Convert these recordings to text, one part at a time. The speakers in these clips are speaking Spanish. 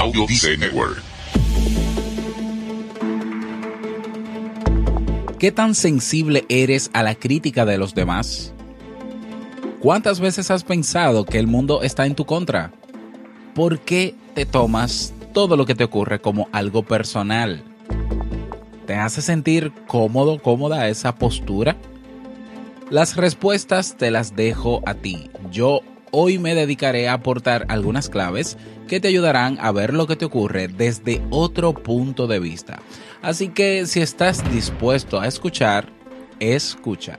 Audio Network. ¿Qué tan sensible eres a la crítica de los demás? ¿Cuántas veces has pensado que el mundo está en tu contra? ¿Por qué te tomas todo lo que te ocurre como algo personal? ¿Te hace sentir cómodo, cómoda esa postura? Las respuestas te las dejo a ti. Yo hoy me dedicaré a aportar algunas claves que te ayudarán a ver lo que te ocurre desde otro punto de vista. Así que si estás dispuesto a escuchar, escucha.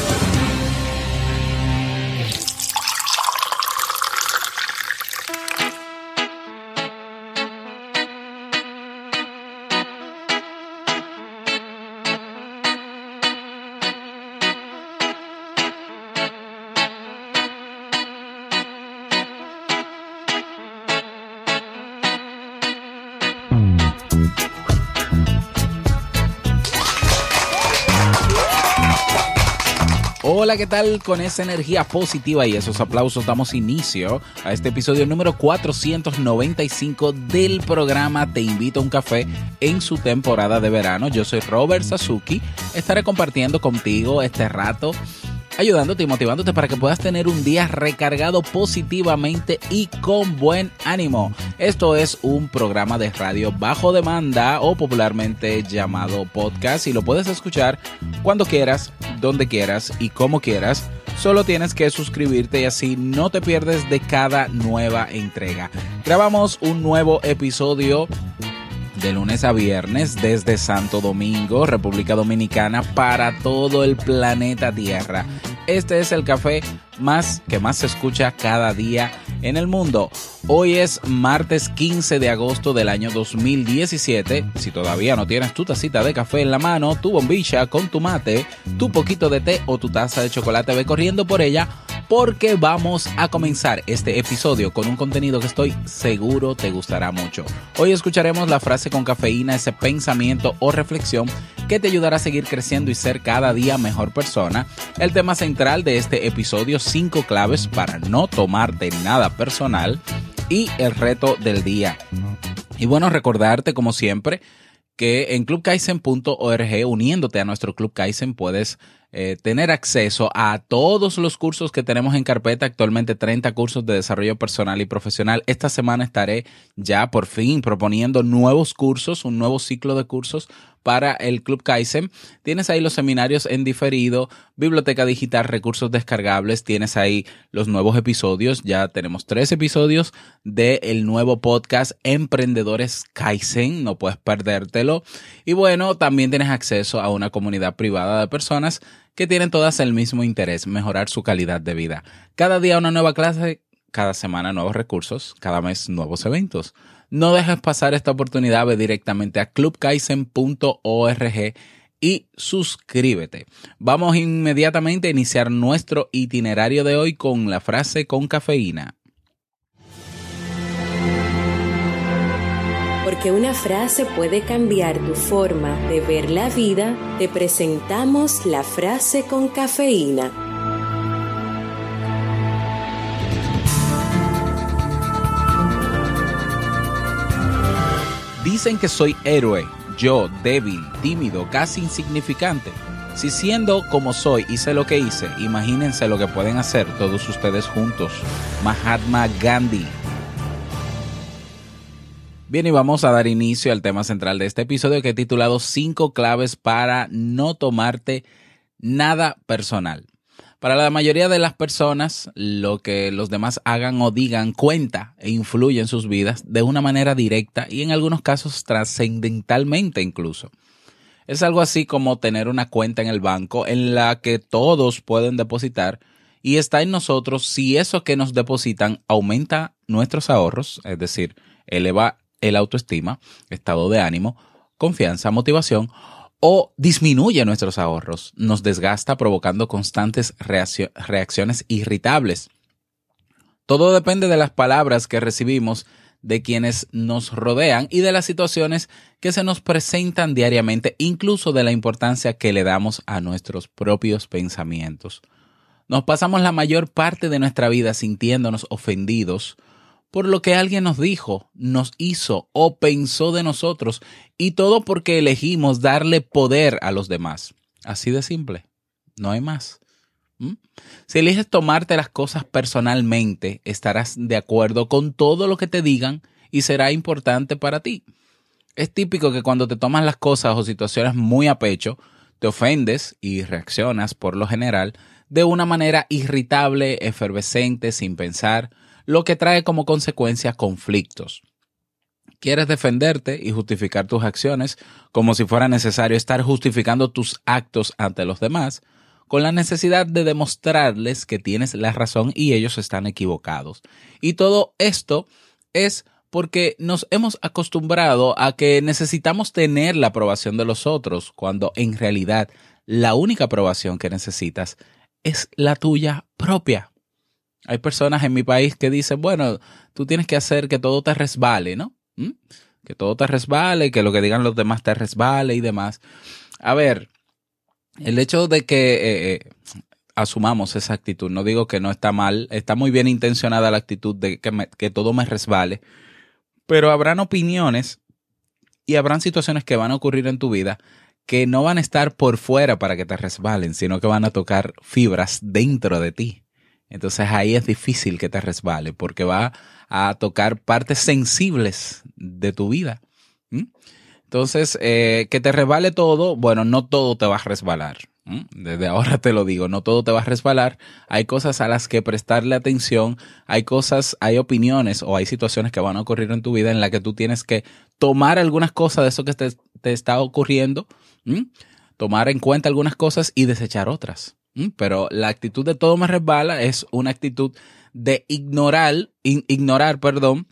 ¿Qué tal? Con esa energía positiva y esos aplausos damos inicio a este episodio número 495 del programa Te invito a un café en su temporada de verano. Yo soy Robert Sasuki. Estaré compartiendo contigo este rato ayudándote y motivándote para que puedas tener un día recargado positivamente y con buen ánimo. Esto es un programa de radio bajo demanda o popularmente llamado podcast y lo puedes escuchar cuando quieras, donde quieras y como quieras. Solo tienes que suscribirte y así no te pierdes de cada nueva entrega. Grabamos un nuevo episodio de lunes a viernes desde Santo Domingo, República Dominicana, para todo el planeta Tierra. Este es el café más que más se escucha cada día en el mundo. Hoy es martes 15 de agosto del año 2017. Si todavía no tienes tu tacita de café en la mano, tu bombilla con tu mate, tu poquito de té o tu taza de chocolate, ve corriendo por ella porque vamos a comenzar este episodio con un contenido que estoy seguro te gustará mucho. Hoy escucharemos la frase con cafeína, ese pensamiento o reflexión que te ayudará a seguir creciendo y ser cada día mejor persona. El tema central de este episodio, 5 claves para no tomarte nada personal y el reto del día. Y bueno, recordarte como siempre que en clubkaisen.org, uniéndote a nuestro Club Kaizen, puedes eh, tener acceso a todos los cursos que tenemos en carpeta, actualmente 30 cursos de desarrollo personal y profesional. Esta semana estaré ya por fin proponiendo nuevos cursos, un nuevo ciclo de cursos para el Club Kaizen. Tienes ahí los seminarios en diferido, biblioteca digital, recursos descargables, tienes ahí los nuevos episodios, ya tenemos tres episodios del nuevo podcast Emprendedores Kaizen, no puedes perdértelo. Y bueno, también tienes acceso a una comunidad privada de personas que tienen todas el mismo interés, mejorar su calidad de vida. Cada día una nueva clase, cada semana nuevos recursos, cada mes nuevos eventos. No dejes pasar esta oportunidad, ve directamente a clubkaisen.org y suscríbete. Vamos inmediatamente a iniciar nuestro itinerario de hoy con la frase con cafeína. Porque una frase puede cambiar tu forma de ver la vida, te presentamos la frase con cafeína. Dicen que soy héroe, yo débil, tímido, casi insignificante. Si siendo como soy hice lo que hice, imagínense lo que pueden hacer todos ustedes juntos. Mahatma Gandhi. Bien, y vamos a dar inicio al tema central de este episodio que he titulado 5 claves para no tomarte nada personal. Para la mayoría de las personas, lo que los demás hagan o digan cuenta e influye en sus vidas de una manera directa y en algunos casos trascendentalmente incluso. Es algo así como tener una cuenta en el banco en la que todos pueden depositar y está en nosotros si eso que nos depositan aumenta nuestros ahorros, es decir, eleva el autoestima, estado de ánimo, confianza, motivación, o disminuye nuestros ahorros, nos desgasta provocando constantes reacciones irritables. Todo depende de las palabras que recibimos de quienes nos rodean y de las situaciones que se nos presentan diariamente, incluso de la importancia que le damos a nuestros propios pensamientos. Nos pasamos la mayor parte de nuestra vida sintiéndonos ofendidos por lo que alguien nos dijo, nos hizo o pensó de nosotros, y todo porque elegimos darle poder a los demás. Así de simple, no hay más. ¿Mm? Si eliges tomarte las cosas personalmente, estarás de acuerdo con todo lo que te digan y será importante para ti. Es típico que cuando te tomas las cosas o situaciones muy a pecho, te ofendes y reaccionas por lo general de una manera irritable, efervescente, sin pensar, lo que trae como consecuencia conflictos. Quieres defenderte y justificar tus acciones como si fuera necesario estar justificando tus actos ante los demás, con la necesidad de demostrarles que tienes la razón y ellos están equivocados. Y todo esto es porque nos hemos acostumbrado a que necesitamos tener la aprobación de los otros, cuando en realidad la única aprobación que necesitas es la tuya propia. Hay personas en mi país que dicen, bueno, tú tienes que hacer que todo te resbale, ¿no? ¿Mm? Que todo te resbale, que lo que digan los demás te resbale y demás. A ver, el hecho de que eh, eh, asumamos esa actitud, no digo que no está mal, está muy bien intencionada la actitud de que, que todo me resbale, pero habrán opiniones y habrán situaciones que van a ocurrir en tu vida que no van a estar por fuera para que te resbalen, sino que van a tocar fibras dentro de ti. Entonces ahí es difícil que te resbale porque va a tocar partes sensibles de tu vida. Entonces, eh, que te resbale todo, bueno, no todo te va a resbalar. Desde ahora te lo digo, no todo te va a resbalar. Hay cosas a las que prestarle atención, hay cosas, hay opiniones o hay situaciones que van a ocurrir en tu vida en las que tú tienes que tomar algunas cosas de eso que te, está ocurriendo, tomar en cuenta algunas cosas y desechar otras. Pero la actitud de todo me resbala es una actitud de ignorar, ignorar, perdón,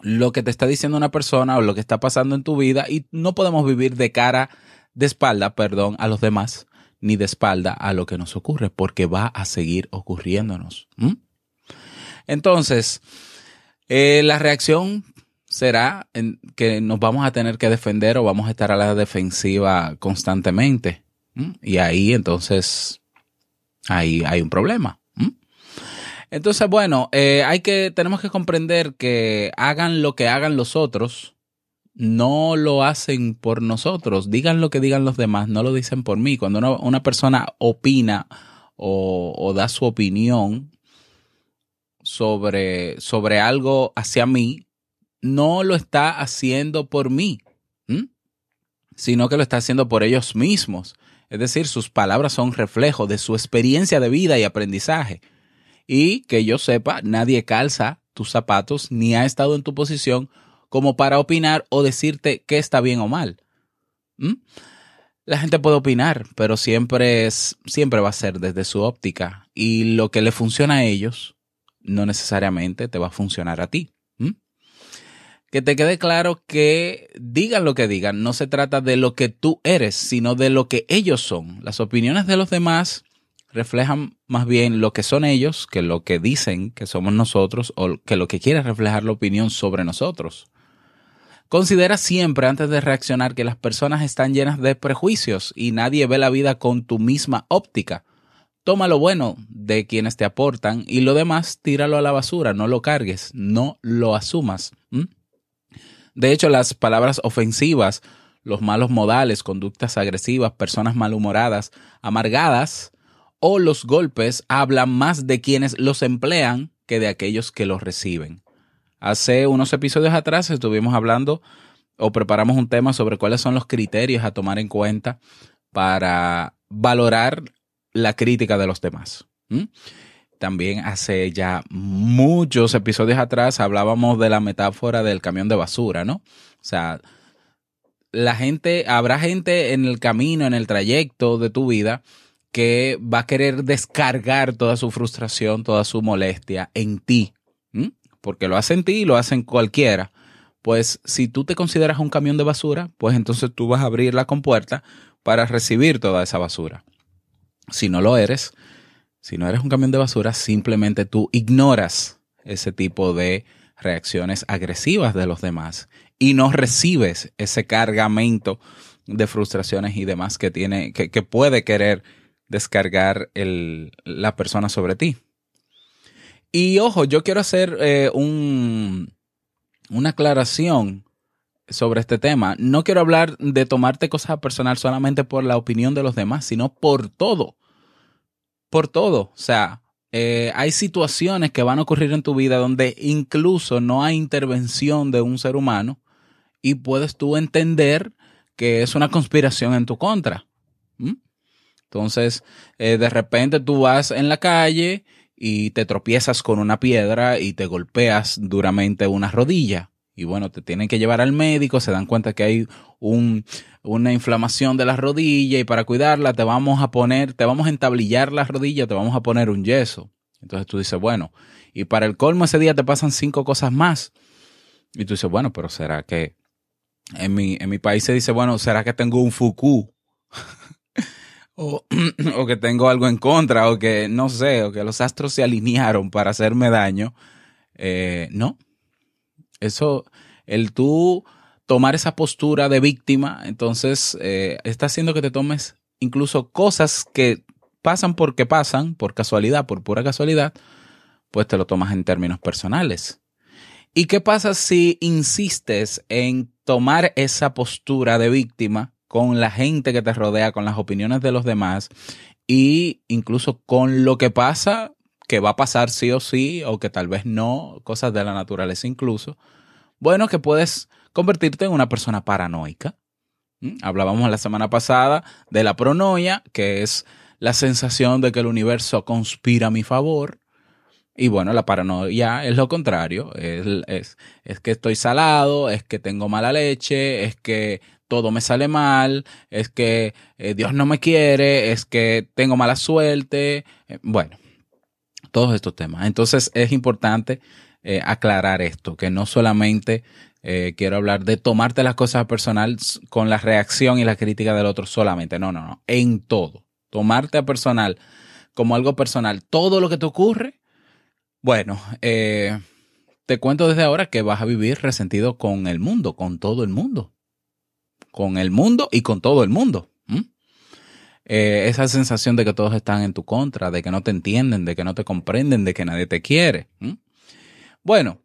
lo que te está diciendo una persona o lo que está pasando en tu vida y no podemos vivir de cara, de espalda, perdón, a los demás, ni de espalda a lo que nos ocurre, porque va a seguir ocurriéndonos. Entonces, eh, la reacción será que nos vamos a tener que defender o vamos a estar a la defensiva constantemente. Y ahí entonces, ahí hay un problema. Entonces, bueno, eh, hay que, tenemos que comprender que hagan lo que hagan los otros, no lo hacen por nosotros. Digan lo que digan los demás, no lo dicen por mí. Cuando una, persona opina o, da su opinión sobre, sobre algo hacia mí, no lo está haciendo por mí, sino que lo está haciendo por ellos mismos. Es decir, sus palabras son reflejo de su experiencia de vida y aprendizaje. Y que yo sepa, nadie calza tus zapatos ni ha estado en tu posición como para opinar o decirte qué está bien o mal. ¿Mm? La gente puede opinar, pero siempre es, siempre va a ser desde su óptica. Y lo que le funciona a ellos, no necesariamente te va a funcionar a ti. Que te quede claro que digan lo que digan, no se trata de lo que tú eres, sino de lo que ellos son. Las opiniones de los demás reflejan más bien lo que son ellos que lo que dicen que somos nosotros o que lo que quiere reflejar la opinión sobre nosotros. Considera siempre antes de reaccionar que las personas están llenas de prejuicios y nadie ve la vida con tu misma óptica. Toma lo bueno de quienes te aportan y lo demás tíralo a la basura, no lo cargues, no lo asumas. De hecho, las palabras ofensivas, los malos modales, conductas agresivas, personas malhumoradas, amargadas, o los golpes hablan más de quienes los emplean que de aquellos que los reciben. Hace unos episodios atrás estuvimos hablando o preparamos un tema sobre cuáles son los criterios a tomar en cuenta para valorar la crítica de los demás. También hace ya muchos episodios atrás hablábamos de la metáfora del camión de basura, ¿no? O sea, la gente, habrá gente en el camino, en el trayecto de tu vida que va a querer descargar toda su frustración, toda su molestia en ti, porque lo hace en ti y lo hace en cualquiera. Pues si tú te consideras un camión de basura, pues entonces tú vas a abrir la compuerta para recibir toda esa basura. Si no lo eres, si no eres un camión de basura, simplemente tú ignoras ese tipo de reacciones agresivas de los demás y no recibes ese cargamento de frustraciones y demás que tiene, que, puede querer descargar la persona sobre ti. Y ojo, yo quiero hacer eh, un, una aclaración sobre este tema. No quiero hablar de tomarte cosas personal solamente por la opinión de los demás, sino por todo. Por todo. O sea, eh, hay situaciones que van a ocurrir en tu vida donde incluso no hay intervención de un ser humano y puedes tú entender que es una conspiración en tu contra. Entonces, eh, de repente tú vas en la calle y te tropiezas con una piedra y te golpeas duramente una rodilla. Y bueno, te tienen que llevar al médico, se dan cuenta que hay un, una inflamación de la rodilla y para cuidarla te vamos a poner, te vamos a entablillar la rodilla, te vamos a poner un yeso. Entonces tú dices, bueno, y para el colmo ese día te pasan cinco cosas más. Y tú dices, bueno, pero ¿será que en mi, en mi país se dice, bueno, ¿será que tengo un fuku? o, o, que tengo algo en contra, o que no sé, o que los astros se alinearon para hacerme daño. Eh, no. Eso, el tú tomar esa postura de víctima, entonces eh, está haciendo que te tomes incluso cosas que pasan porque pasan, por casualidad, por pura casualidad, pues te lo tomas en términos personales. ¿Y qué pasa si insistes en tomar esa postura de víctima con la gente que te rodea, con las opiniones de los demás e incluso con lo que pasa, que va a pasar sí o sí, o que tal vez no, cosas de la naturaleza incluso? Bueno, que puedes convertirte en una persona paranoica. ¿Mm? Hablábamos la semana pasada de la pronoia, que es la sensación de que el universo conspira a mi favor. Y bueno, la paranoia es lo contrario, es, es, que estoy salado, es que tengo mala leche, es que todo me sale mal, es que eh, Dios no me quiere, es que tengo mala suerte, eh, bueno, todos estos temas. Entonces es importante eh, aclarar esto, que no solamente quiero hablar de tomarte las cosas personal con la reacción y la crítica del otro solamente, no, no, no, en todo. Tomarte a personal como algo personal, todo lo que te ocurre, bueno, eh, te cuento desde ahora que vas a vivir resentido con el mundo, con todo el mundo. Con el mundo y con todo el mundo. Eh, esa sensación de que todos están en tu contra, de que no te entienden, de que no te comprenden, de que nadie te quiere. Bueno,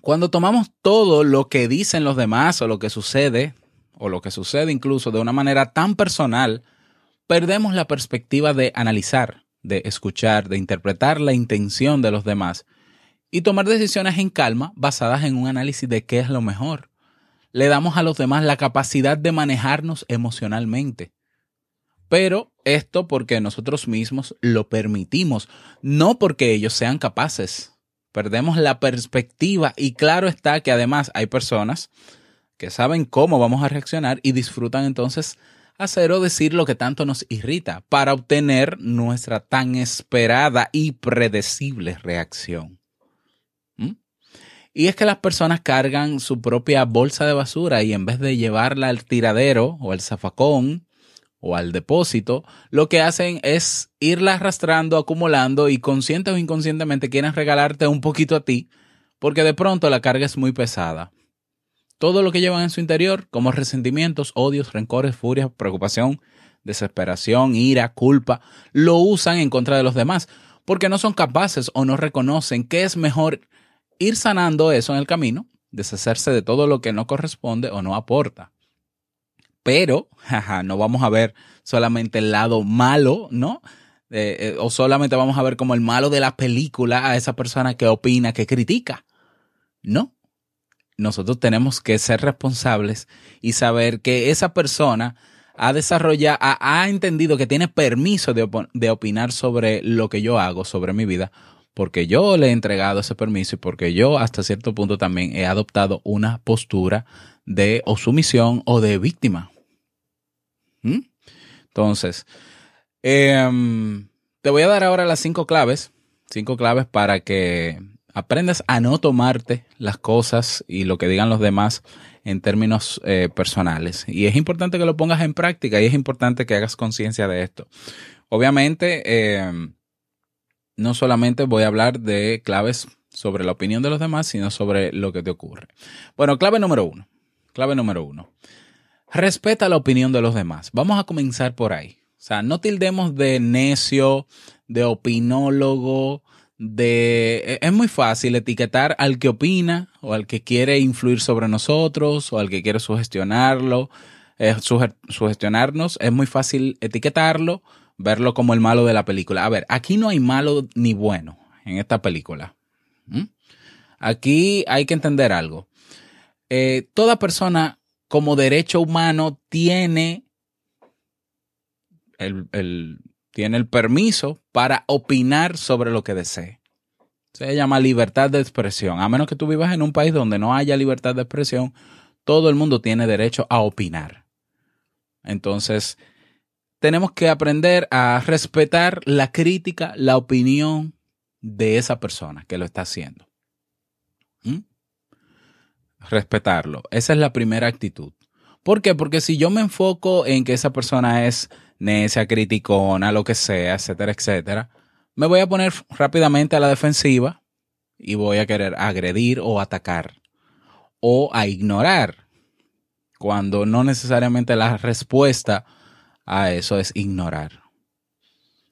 cuando tomamos todo lo que dicen los demás o lo que sucede, o lo que sucede incluso de una manera tan personal, perdemos la perspectiva de analizar de escuchar, de interpretar la intención de los demás y tomar decisiones en calma basadas en un análisis de qué es lo mejor. Le damos a los demás la capacidad de manejarnos emocionalmente. Pero esto porque nosotros mismos lo permitimos, no porque ellos sean capaces. Perdemos la perspectiva y claro está que además hay personas que saben cómo vamos a reaccionar y disfrutan entonces hacer o decir lo que tanto nos irrita para obtener nuestra tan esperada y predecible reacción. ¿Mm? Y es que las personas cargan su propia bolsa de basura y en vez de llevarla al tiradero o al zafacón o al depósito, lo que hacen es irla arrastrando, acumulando y consciente o inconscientemente quieren regalarte un poquito a ti porque de pronto la carga es muy pesada todo lo que llevan en su interior, como resentimientos, odios, rencores, furias, preocupación, desesperación, ira, culpa, lo usan en contra de los demás, porque no son capaces o no reconocen que es mejor ir sanando eso en el camino, deshacerse de todo lo que no corresponde o no aporta. Pero, jaja, no vamos a ver solamente el lado malo, ¿no? Eh, eh, o solamente vamos a ver como el malo de la película a esa persona que opina, que critica. No, nosotros tenemos que ser responsables y saber que esa persona ha desarrollado, ha, entendido que tiene permiso de, de, opinar sobre lo que yo hago, sobre mi vida, porque yo le he entregado ese permiso y porque yo hasta cierto punto también he adoptado una postura de o sumisión o de víctima. ¿Mm? Entonces, Em, te voy a dar ahora las cinco claves, cinco claves para que aprendas a no tomarte las cosas y lo que digan los demás en términos eh, personales. Y es importante que lo pongas en práctica y es importante que hagas conciencia de esto. Obviamente, em, no solamente voy a hablar de claves sobre la opinión de los demás, sino sobre lo que te ocurre. Bueno, clave número uno. Clave número uno. Respeta la opinión de los demás. Vamos a comenzar por ahí. O sea, no tildemos de necio, de opinólogo, de... E, es muy fácil etiquetar al que opina o al que quiere influir sobre nosotros o al que quiere sugestionarlo, eh, sugestionarnos. Es muy fácil etiquetarlo, verlo como el malo de la película. A ver, aquí no hay malo ni bueno en esta película. Aquí hay que entender algo. Eh, toda persona como derecho humano tiene el, tiene el permiso para opinar sobre lo que desee. Se llama libertad de expresión. A menos que tú vivas en un país donde no haya libertad de expresión, todo el mundo tiene derecho a opinar. Entonces, tenemos que aprender a respetar la crítica, la opinión de esa persona que lo está haciendo. Respetarlo. Esa es la primera actitud. ¿Por qué? Porque si yo me enfoco en que esa persona es necia, criticona, lo que sea, etcétera, etcétera, me voy a poner rápidamente a la defensiva y voy a querer agredir o atacar o a ignorar cuando no necesariamente la respuesta a eso es ignorar.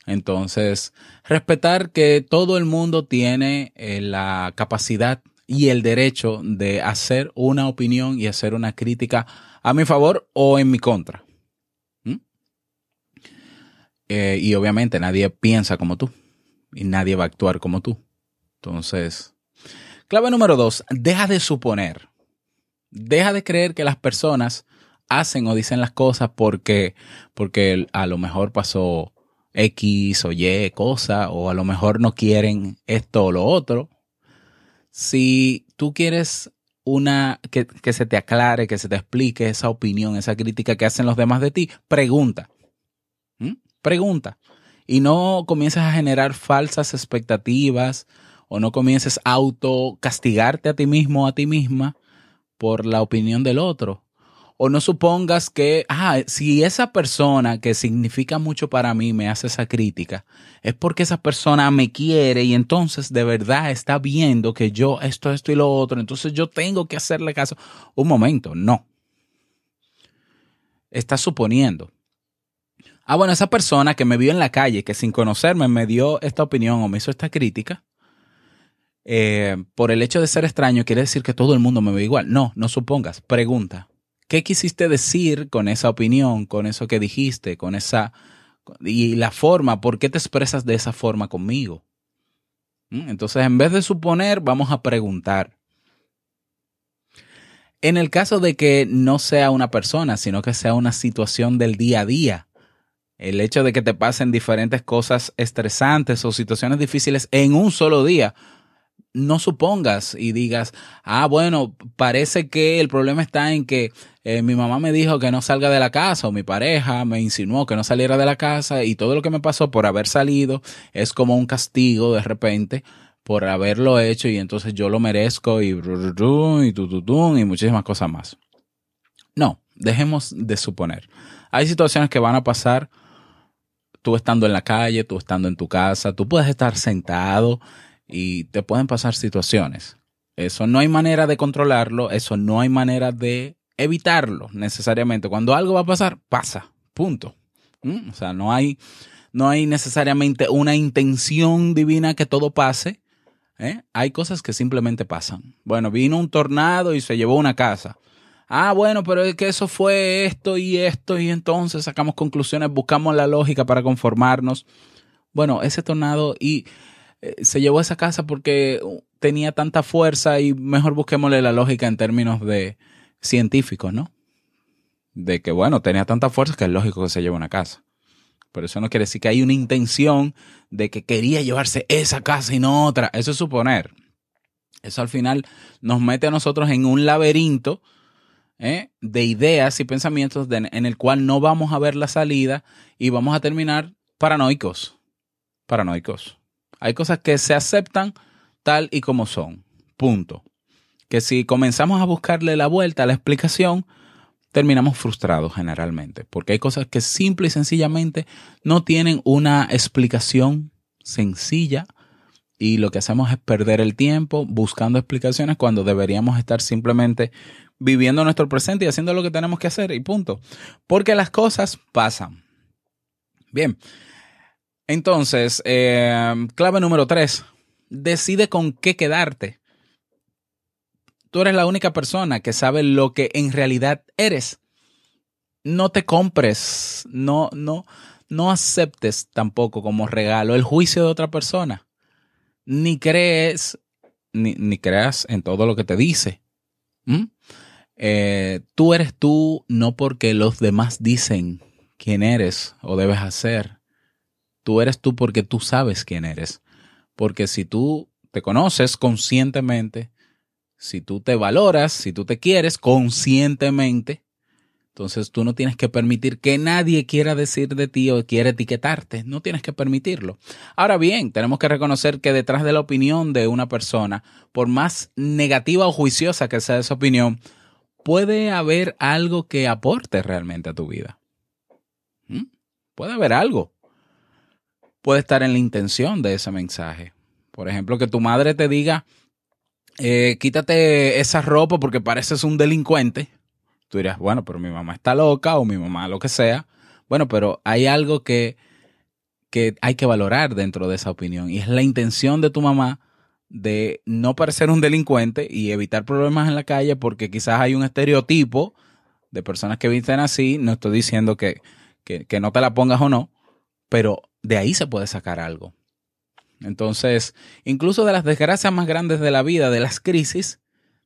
Entonces, respetar que todo el mundo tiene eh, la capacidad y el derecho de hacer una opinión y hacer una crítica a mi favor o en mi contra. Eh, y obviamente nadie piensa como tú y nadie va a actuar como tú. Entonces, clave número dos, deja de suponer. Deja de creer que las personas hacen o dicen las cosas porque, porque a lo mejor pasó X o Y cosa, o a lo mejor no quieren esto o lo otro. Si tú quieres una que, se te aclare, que se te explique esa opinión, esa crítica que hacen los demás de ti, pregunta. Pregunta. Y no comiences a generar falsas expectativas o no comiences a autocastigarte a ti mismo o a ti misma por la opinión del otro. O no supongas que, ah, si esa persona que significa mucho para mí me hace esa crítica, es porque esa persona me quiere y entonces de verdad está viendo que yo esto, esto y lo otro, entonces yo tengo que hacerle caso. Un momento, no. Estás suponiendo. Ah, bueno, esa persona que me vio en la calle, que sin conocerme me dio esta opinión o me hizo esta crítica, eh, por el hecho de ser extraño, quiere decir que todo el mundo me ve igual. No, no supongas. Pregunta. ¿Qué quisiste decir con esa opinión, con eso que dijiste, con esa... y la forma, ¿por qué te expresas de esa forma conmigo? ¿Mm? Entonces, en vez de suponer, vamos a preguntar. En el caso de que no sea una persona, sino que sea una situación del día a día, el hecho de que te pasen diferentes cosas estresantes o situaciones difíciles en un solo día, no supongas y digas, ah, bueno, parece que el problema está en que eh, mi mamá me dijo que no salga de la casa o mi pareja me insinuó que no saliera de la casa y todo lo que me pasó por haber salido es como un castigo de repente por haberlo hecho y entonces yo lo merezco y y y muchísimas cosas más. No, dejemos de suponer. Hay situaciones que van a pasar tú estando en la calle, tú estando en tu casa, tú puedes estar sentado y te pueden pasar situaciones. Eso no hay manera de controlarlo, eso no hay manera de evitarlo necesariamente. Cuando algo va a pasar, pasa, punto. ¿Mm? O sea, no hay, no hay necesariamente una intención divina que todo pase. ¿eh? Hay cosas que simplemente pasan. Bueno, vino un tornado y se llevó una casa. Ah, bueno, pero es que eso fue esto y esto y entonces sacamos conclusiones, buscamos la lógica para conformarnos. Bueno, ese tornado y eh, se llevó esa casa porque tenía tanta fuerza y mejor busquémosle la lógica en términos de científicos, ¿no? De que, bueno, tenía tanta fuerza que es lógico que se lleve una casa. Pero eso no quiere decir que hay una intención de que quería llevarse esa casa y no otra. Eso es suponer. Eso al final nos mete a nosotros en un laberinto ¿eh? de ideas y pensamientos en el cual no vamos a ver la salida y vamos a terminar paranoicos. Paranoicos. Hay cosas que se aceptan tal y como son. Punto. Que si comenzamos a buscarle la vuelta a la explicación, terminamos frustrados generalmente, porque hay cosas que simple y sencillamente no tienen una explicación sencilla y lo que hacemos es perder el tiempo buscando explicaciones cuando deberíamos estar simplemente viviendo nuestro presente y haciendo lo que tenemos que hacer y punto. Porque las cosas pasan. Bien. Entonces, eh, clave número tres, decide con qué quedarte tú eres la única persona que sabe lo que en realidad eres. No te compres, no, no, no aceptes tampoco como regalo el juicio de otra persona. Ni crees, ni, creas en todo lo que te dice. ¿Mm? Eh, tú eres tú no porque los demás dicen quién eres o debes hacer. Tú eres tú porque tú sabes quién eres. Porque si tú te conoces conscientemente, si tú te valoras, si tú te quieres conscientemente, entonces tú no tienes que permitir que nadie quiera decir de ti o quiera etiquetarte. No tienes que permitirlo. Ahora bien, tenemos que reconocer que detrás de la opinión de una persona, por más negativa o juiciosa que sea esa opinión, puede haber algo que aporte realmente a tu vida. ¿Mm? Puede haber algo. Puede estar en la intención de ese mensaje. Por ejemplo, que tu madre te diga, eh, quítate esa ropa porque pareces un delincuente. Tú dirás, bueno, pero mi mamá está loca o mi mamá lo que sea. Bueno, pero hay algo que, que hay que valorar dentro de esa opinión y es la intención de tu mamá de no parecer un delincuente y evitar problemas en la calle porque quizás hay un estereotipo de personas que visten así. No estoy diciendo que, que no te la pongas o no, pero de ahí se puede sacar algo. Entonces, incluso de las desgracias más grandes de la vida, de las crisis,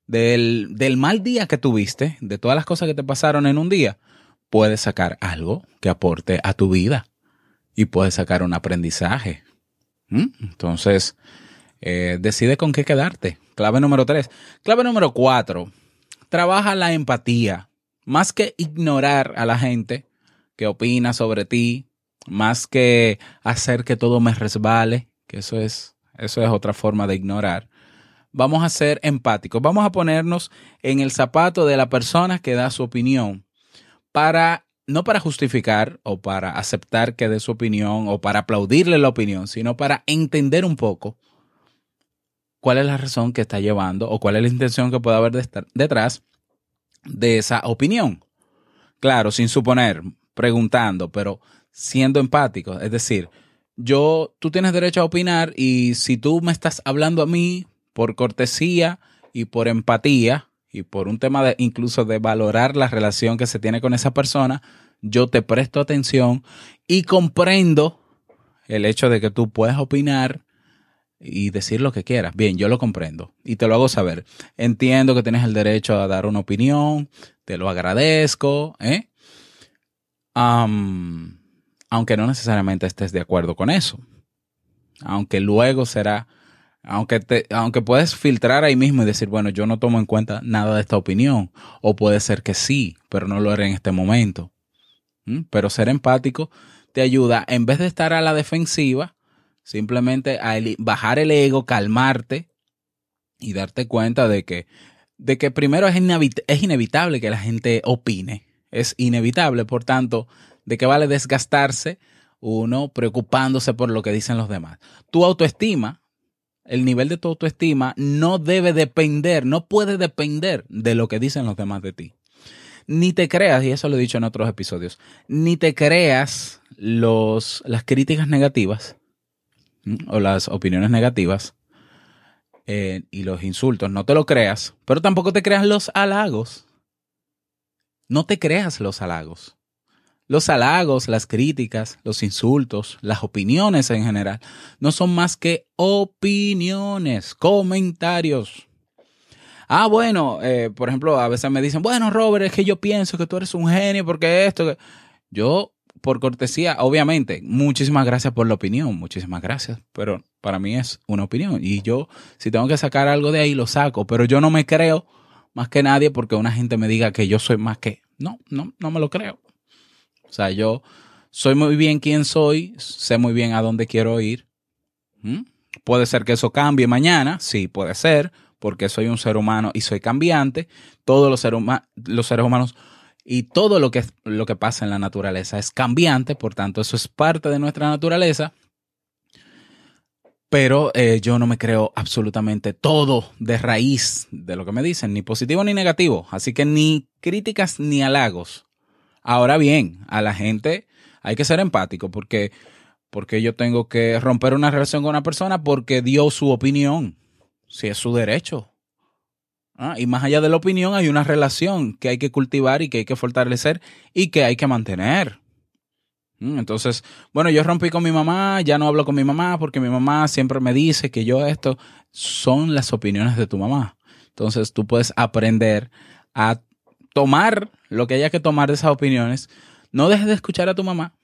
del, del, mal día que tuviste, de todas las cosas que te pasaron en un día, puedes sacar algo que aporte a tu vida y puedes sacar un aprendizaje. ¿Mm? Entonces, eh, decide con qué quedarte. Clave número tres. Clave número cuatro. Trabaja la empatía. Más que ignorar a la gente que opina sobre ti, más que hacer que todo me resbale, que eso es, eso es otra forma de ignorar. Vamos a ser empáticos, vamos a ponernos en el zapato de la persona que da su opinión para no para justificar o para aceptar que dé su opinión o para aplaudirle la opinión, sino para entender un poco cuál es la razón que está llevando o cuál es la intención que puede haber detrás de esa opinión. Claro, sin suponer, preguntando, pero siendo empático. Es decir, yo, tú tienes derecho a opinar y si tú me estás hablando a mí por cortesía y por empatía y por un tema de incluso de valorar la relación que se tiene con esa persona, yo te presto atención y comprendo el hecho de que tú puedes opinar y decir lo que quieras. Bien, yo lo comprendo y te lo hago saber. Entiendo que tienes el derecho a dar una opinión, te lo agradezco, ¿eh? Aunque no necesariamente estés de acuerdo con eso. Aunque luego será, aunque, te, aunque puedes filtrar ahí mismo y decir, bueno, yo no tomo en cuenta nada de esta opinión, o puede ser que sí, pero no lo haré en este momento. ¿Mm? Pero ser empático te ayuda, en vez de estar a la defensiva, simplemente a bajar el ego, calmarte y darte cuenta de que, de que primero es, es inevitable que la gente opine. Es inevitable, por tanto, ¿De qué vale desgastarse uno preocupándose por lo que dicen los demás? Tu autoestima, el nivel de tu autoestima no debe depender, no puede depender de lo que dicen los demás de ti. Ni te creas, y eso lo he dicho en otros episodios, ni te creas los, las críticas negativas o las opiniones negativas eh, y los insultos, no te lo creas, pero tampoco te creas los halagos. No te creas los halagos. Los halagos, las críticas, los insultos, las opiniones en general, no son más que opiniones, comentarios. Ah, bueno, eh, por ejemplo, a veces me dicen, bueno, Robert, es que yo pienso que tú eres un genio porque esto. Yo, por cortesía, obviamente, muchísimas gracias por la opinión, muchísimas gracias, pero para mí es una opinión. Y yo, si tengo que sacar algo de ahí, lo saco, pero yo no me creo más que nadie porque una gente me diga que yo soy más que. No, no, no me lo creo. O sea, yo soy muy bien quién soy, sé muy bien a dónde quiero ir. ¿Mm? Puede ser que eso cambie mañana, sí, puede ser, porque soy un ser humano y soy cambiante. Todos los, los seres humanos y todo lo que, lo que pasa en la naturaleza es cambiante, por tanto, eso es parte de nuestra naturaleza. Pero eh, yo no me creo absolutamente todo de raíz de lo que me dicen, ni positivo ni negativo. Así que ni críticas ni halagos. Ahora bien, a la gente hay que ser empático porque, porque yo tengo que romper una relación con una persona porque dio su opinión. Si es su derecho. Ah, y más allá de la opinión hay una relación que hay que cultivar y que hay que fortalecer y que hay que mantener. Mm, entonces, bueno, yo rompí con mi mamá, ya no hablo con mi mamá porque mi mamá siempre me dice que yo esto son las opiniones de tu mamá. Entonces tú puedes aprender a tomar lo que haya que tomar de esas opiniones. No dejes de escuchar a tu mamá,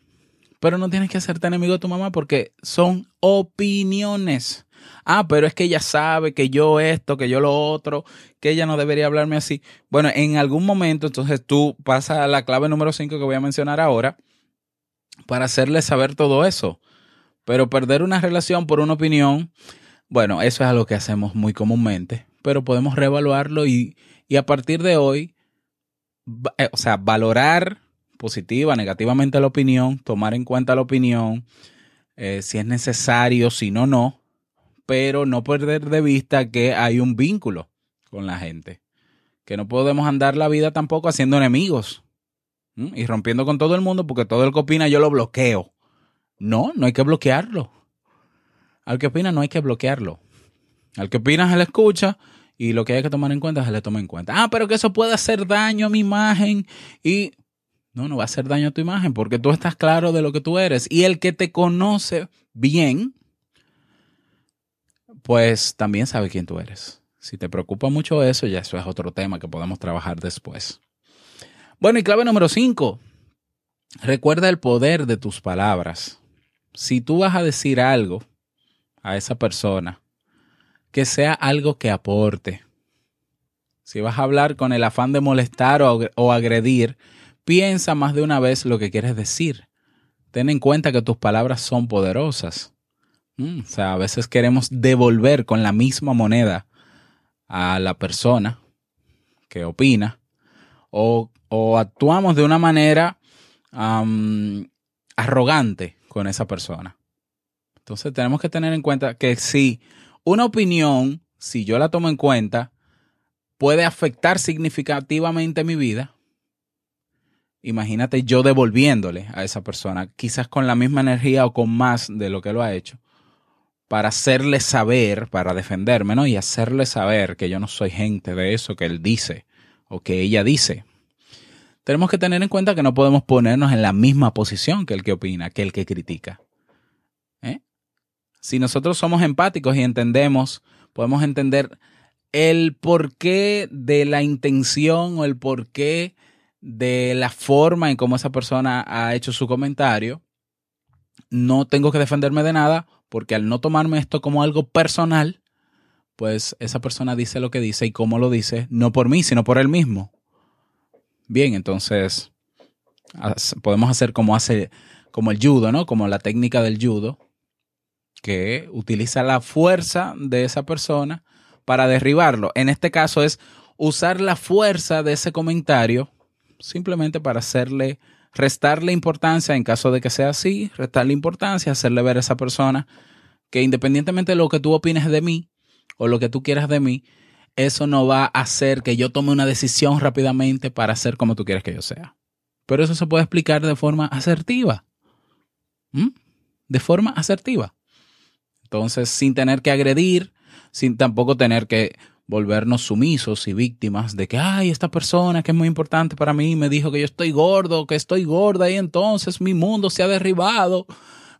pero no tienes que hacerte enemigo de tu mamá porque son opiniones. Ah, pero es que ella sabe que yo esto, que yo lo otro, que ella no debería hablarme así. Bueno, en algún momento, entonces tú pasas a la clave número 5 que voy a mencionar ahora para hacerle saber todo eso. Pero perder una relación por una opinión, bueno, eso es algo que hacemos muy comúnmente, pero podemos reevaluarlo y, y a partir de hoy, o sea, valorar positiva, negativamente la opinión, tomar en cuenta la opinión, eh, si es necesario, si no, no, pero no perder de vista que hay un vínculo con la gente. Que no podemos andar la vida tampoco haciendo enemigos y rompiendo con todo el mundo porque todo el que opina yo lo bloqueo. No, no hay que bloquearlo. Al que opina no hay que bloquearlo. Al que opina se le escucha y lo que hay que tomar en cuenta se le toma en cuenta. Ah, pero que eso puede hacer daño a mi imagen y no, no va a hacer daño a tu imagen porque tú estás claro de lo que tú eres y el que te conoce bien pues también sabe quién tú eres. Si te preocupa mucho eso, ya eso es otro tema que podemos trabajar después. Bueno, y clave número 5. Recuerda el poder de tus palabras. Si tú vas a decir algo a esa persona, que sea algo que aporte. Si vas a hablar con el afán de molestar o, o agredir, piensa más de una vez lo que quieres decir. Ten en cuenta que tus palabras son poderosas. Mm, o sea, a veces queremos devolver con la misma moneda a la persona que opina o, actuamos de una manera arrogante con esa persona. Entonces tenemos que tener en cuenta que si una opinión, si yo la tomo en cuenta, puede afectar significativamente mi vida, imagínate yo devolviéndole a esa persona, quizás con la misma energía o con más de lo que lo ha hecho para hacerle saber, para defenderme, ¿no? Y hacerle saber que yo no soy gente de eso que él dice o que ella dice. Tenemos que tener en cuenta que no podemos ponernos en la misma posición que el que opina, que el que critica. Si nosotros somos empáticos y entendemos, podemos entender el porqué de la intención o el porqué de la forma en cómo esa persona ha hecho su comentario, no tengo que defenderme de nada porque al no tomarme esto como algo personal, pues esa persona dice lo que dice y cómo lo dice, no por mí, sino por él mismo. Bien, entonces podemos hacer como hace como el judo, ¿no? Como la técnica del judo, que utiliza la fuerza de esa persona para derribarlo. En este caso es usar la fuerza de ese comentario simplemente para hacerle restarle importancia en caso de que sea así, restarle importancia, hacerle ver a esa persona que independientemente de lo que tú opines de mí o lo que tú quieras de mí, eso no va a hacer que yo tome una decisión rápidamente para ser como tú quieres que yo sea. Pero eso se puede explicar de forma asertiva. ¿Mm? De forma asertiva. Entonces, sin tener que agredir, sin tampoco tener que volvernos sumisos y víctimas de que, ay, esta persona que es muy importante para mí me dijo que yo estoy gordo, que estoy gorda y entonces mi mundo se ha derribado.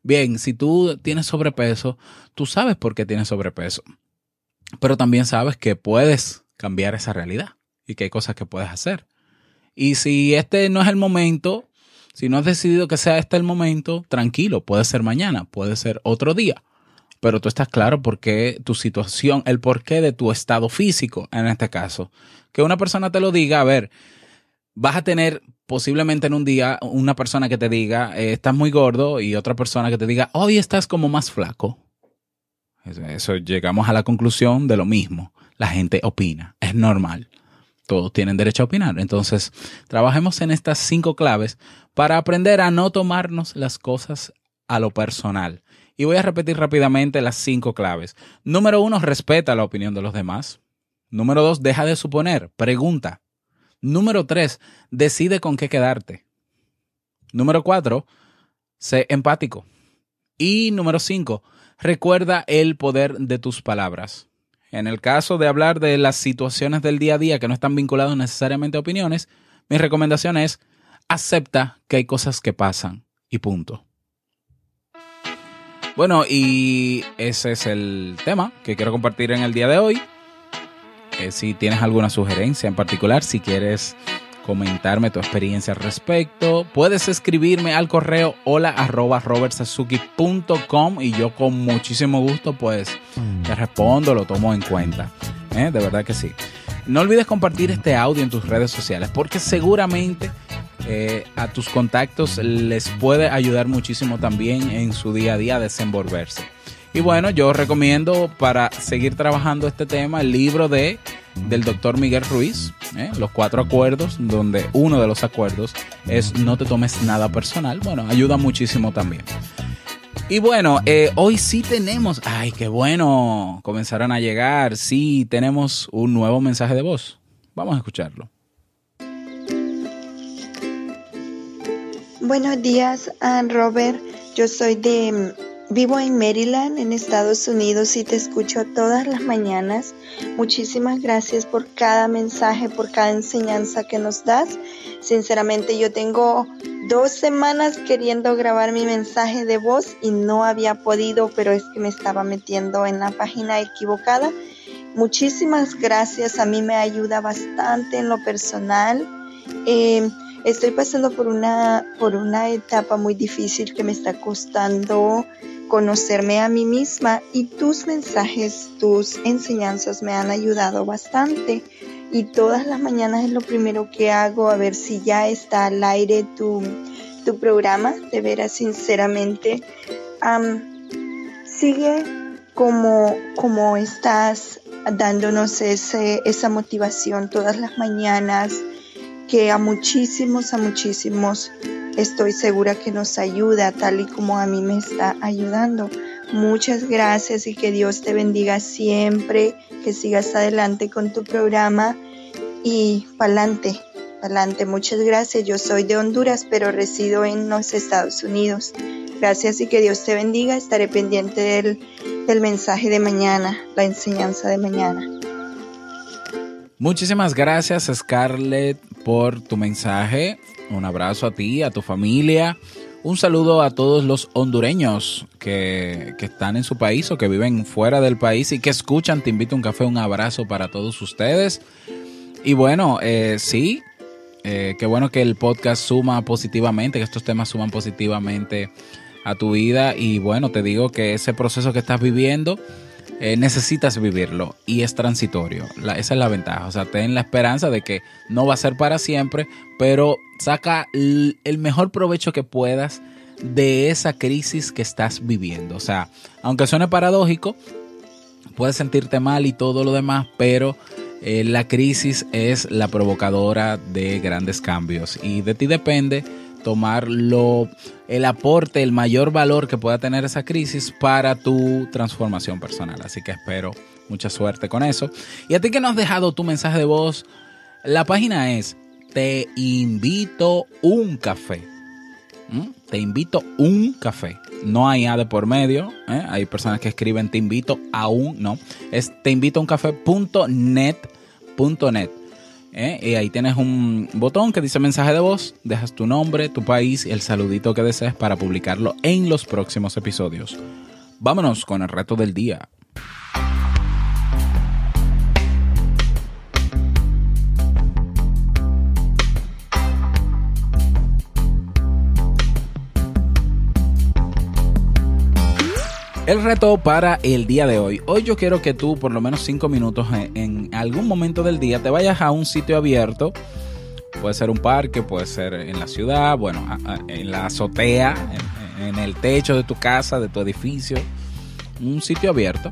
Bien, si tú tienes sobrepeso, tú sabes por qué tienes sobrepeso, pero también sabes que puedes cambiar esa realidad y que hay cosas que puedes hacer. Y si este no es el momento, si no has decidido que sea este el momento, tranquilo, puede ser mañana, puede ser otro día pero tú estás claro por qué tu situación, el porqué de tu estado físico en este caso. Que una persona te lo diga, a ver, vas a tener posiblemente en un día una persona que te diga, eh, estás muy gordo, y otra persona que te diga, hoy estás como más flaco. Eso llegamos a la conclusión de lo mismo. La gente opina, es normal. Todos tienen derecho a opinar. Entonces, trabajemos en estas cinco claves para aprender a no tomarnos las cosas a lo personal. Y voy a repetir rápidamente las cinco claves. Número uno, respeta la opinión de los demás. Número dos, deja de suponer, pregunta. Número tres, decide con qué quedarte. Número cuatro, sé empático. Y número cinco, recuerda el poder de tus palabras. En el caso de hablar de las situaciones del día a día que no están vinculadas necesariamente a opiniones, mi recomendación es acepta que hay cosas que pasan y punto. Bueno, y ese es el tema que quiero compartir en el día de hoy. Eh, si tienes alguna sugerencia en particular, si quieres comentarme tu experiencia al respecto, puedes escribirme al correo hola arroba y yo con muchísimo gusto pues te respondo, lo tomo en cuenta. ¿eh? De verdad que sí. No olvides compartir este audio en tus redes sociales porque seguramente eh, a tus contactos les puede ayudar muchísimo también en su día a día a desenvolverse. Y bueno, yo recomiendo para seguir trabajando este tema el libro de del doctor Miguel Ruiz, ¿eh? los cuatro acuerdos, donde uno de los acuerdos es no te tomes nada personal. Bueno, ayuda muchísimo también. Y bueno, eh, hoy sí tenemos, ay, qué bueno, comenzaron a llegar, sí tenemos un nuevo mensaje de voz. Vamos a escucharlo. Buenos días, Robert. Yo soy de Vivo en Maryland, en Estados Unidos, y te escucho todas las mañanas. Muchísimas gracias por cada mensaje, por cada enseñanza que nos das. Sinceramente, yo tengo dos semanas queriendo grabar mi mensaje de voz y no había podido, pero es que me estaba metiendo en la página equivocada. Muchísimas gracias, a mí me ayuda bastante en lo personal. Eh, estoy pasando por una, por una etapa muy difícil que me está costando conocerme a mí misma y tus mensajes, tus enseñanzas me han ayudado bastante. Y todas las mañanas es lo primero que hago, a ver si ya está al aire tu, tu programa, de veras sinceramente. sigue como, como estás dándonos ese, esa motivación todas las mañanas, que a muchísimos, a muchísimos estoy segura que nos ayuda tal y como a mí me está ayudando. Muchas gracias y que Dios te bendiga siempre, que sigas adelante con tu programa y pa'lante, pa'lante. Muchas gracias. Yo soy de Honduras, pero resido en los Estados Unidos. Gracias y que Dios te bendiga. Estaré pendiente del, del mensaje de mañana, la enseñanza de mañana. Muchísimas gracias Scarlett por tu mensaje. Un abrazo a ti, a tu familia. Un saludo a todos los hondureños que, están en su país o que viven fuera del país y que escuchan. Te invito a un café, un abrazo para todos ustedes. Y bueno, eh, sí, eh, qué bueno que el podcast suma positivamente, que estos temas suman positivamente a tu vida. Y bueno, te digo que ese proceso que estás viviendo eh, necesitas vivirlo y es transitorio. esa es la ventaja. O sea, ten la esperanza de que no va a ser para siempre, pero saca el, mejor provecho que puedas de esa crisis que estás viviendo. O sea, aunque suene paradójico, puedes sentirte mal y todo lo demás, pero eh, la crisis es la provocadora de grandes cambios y de ti depende tomar el aporte, el mayor valor que pueda tener esa crisis para tu transformación personal. Así que espero mucha suerte con eso. Y a ti que nos has dejado tu mensaje de voz, la página es Te invito un café. ¿Mm? Te invito un café. No hay A de por medio. ¿eh? Hay personas que escriben te invito a un, no. Es te invito a un café.net.net. ¿eh? Y ahí tienes un botón que dice mensaje de voz, dejas tu nombre, tu país y el saludito que desees para publicarlo en los próximos episodios. Vámonos con el reto del día. El reto para el día de hoy. Hoy yo quiero que tú por lo menos cinco minutos en, algún momento del día te vayas a un sitio abierto Puede ser un parque, puede ser en la ciudad, bueno, en la azotea, en, el techo de tu casa, de tu edificio, un sitio abierto.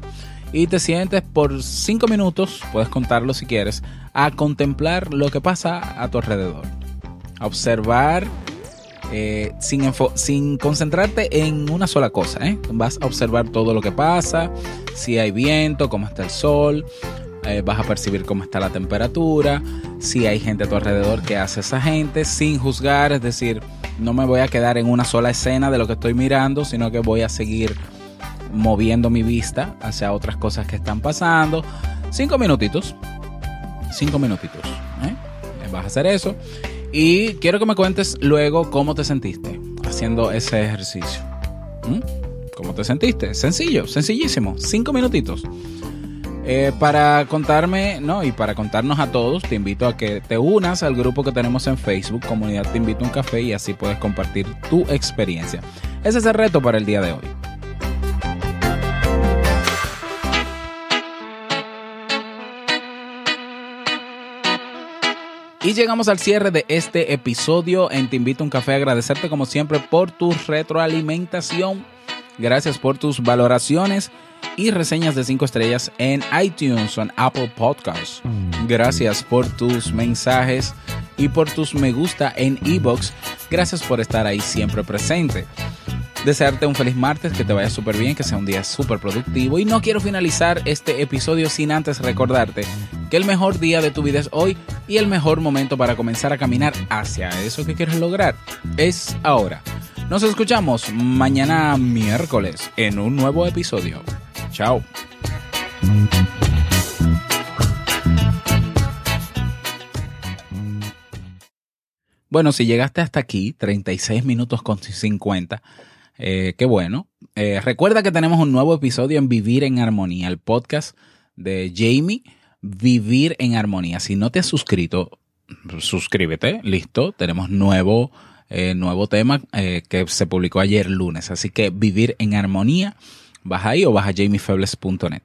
Y te sientes por cinco minutos, puedes contarlo si quieres, a contemplar lo que pasa a tu alrededor. A observar eh, sin, sin concentrarte en una sola cosa. ¿eh? Vas a observar todo lo que pasa, si hay viento, cómo está el sol, eh, vas a percibir cómo está la temperatura, si hay gente a tu alrededor, qué hace esa gente, sin juzgar, es decir, no me voy a quedar en una sola escena de lo que estoy mirando, sino que voy a seguir moviendo mi vista hacia otras cosas que están pasando. Cinco minutitos, cinco minutitos. Vas a hacer eso. Y quiero que me cuentes luego cómo te sentiste haciendo ese ejercicio. ¿Mm? ¿Cómo te sentiste? Sencillo, sencillísimo. Cinco minutitos. Eh, para contarme, no, y para contarnos a todos, te invito a que te unas al grupo que tenemos en Facebook, Comunidad Te Invito a un Café, y así puedes compartir tu experiencia. Ese es el reto para el día de hoy. Y llegamos al cierre de este episodio en Te Invito a un Café. Agradecerte como siempre por tu retroalimentación. Gracias por tus valoraciones y reseñas de 5 estrellas en iTunes o en Apple Podcasts. Gracias por tus mensajes y por tus me gusta en Ebox. Gracias por estar ahí siempre presente. Desearte un feliz martes, que te vaya súper bien, que sea un día súper productivo. Y no quiero finalizar este episodio sin antes recordarte que el mejor día de tu vida es hoy y el mejor momento para comenzar a caminar hacia eso que quieres lograr es ahora. Nos escuchamos mañana miércoles en un nuevo episodio. Chao. Bueno, si llegaste hasta aquí, 36 minutos con 50, eh, qué bueno. Eh, recuerda que tenemos un nuevo episodio en Vivir en Armonía, el podcast de Jamie, Vivir en Armonía. Si no te has suscrito, suscríbete, listo. Tenemos nuevo, eh, nuevo tema que se publicó ayer lunes. Así que Vivir en Armonía vas ahí o vas a jamiefebles.net.